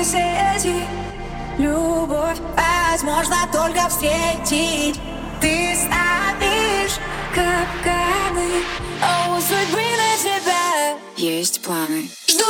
и сети Любовь возможно только встретить. Ты ставишь капканы, а у судьбы на тебя. Есть планы. Жду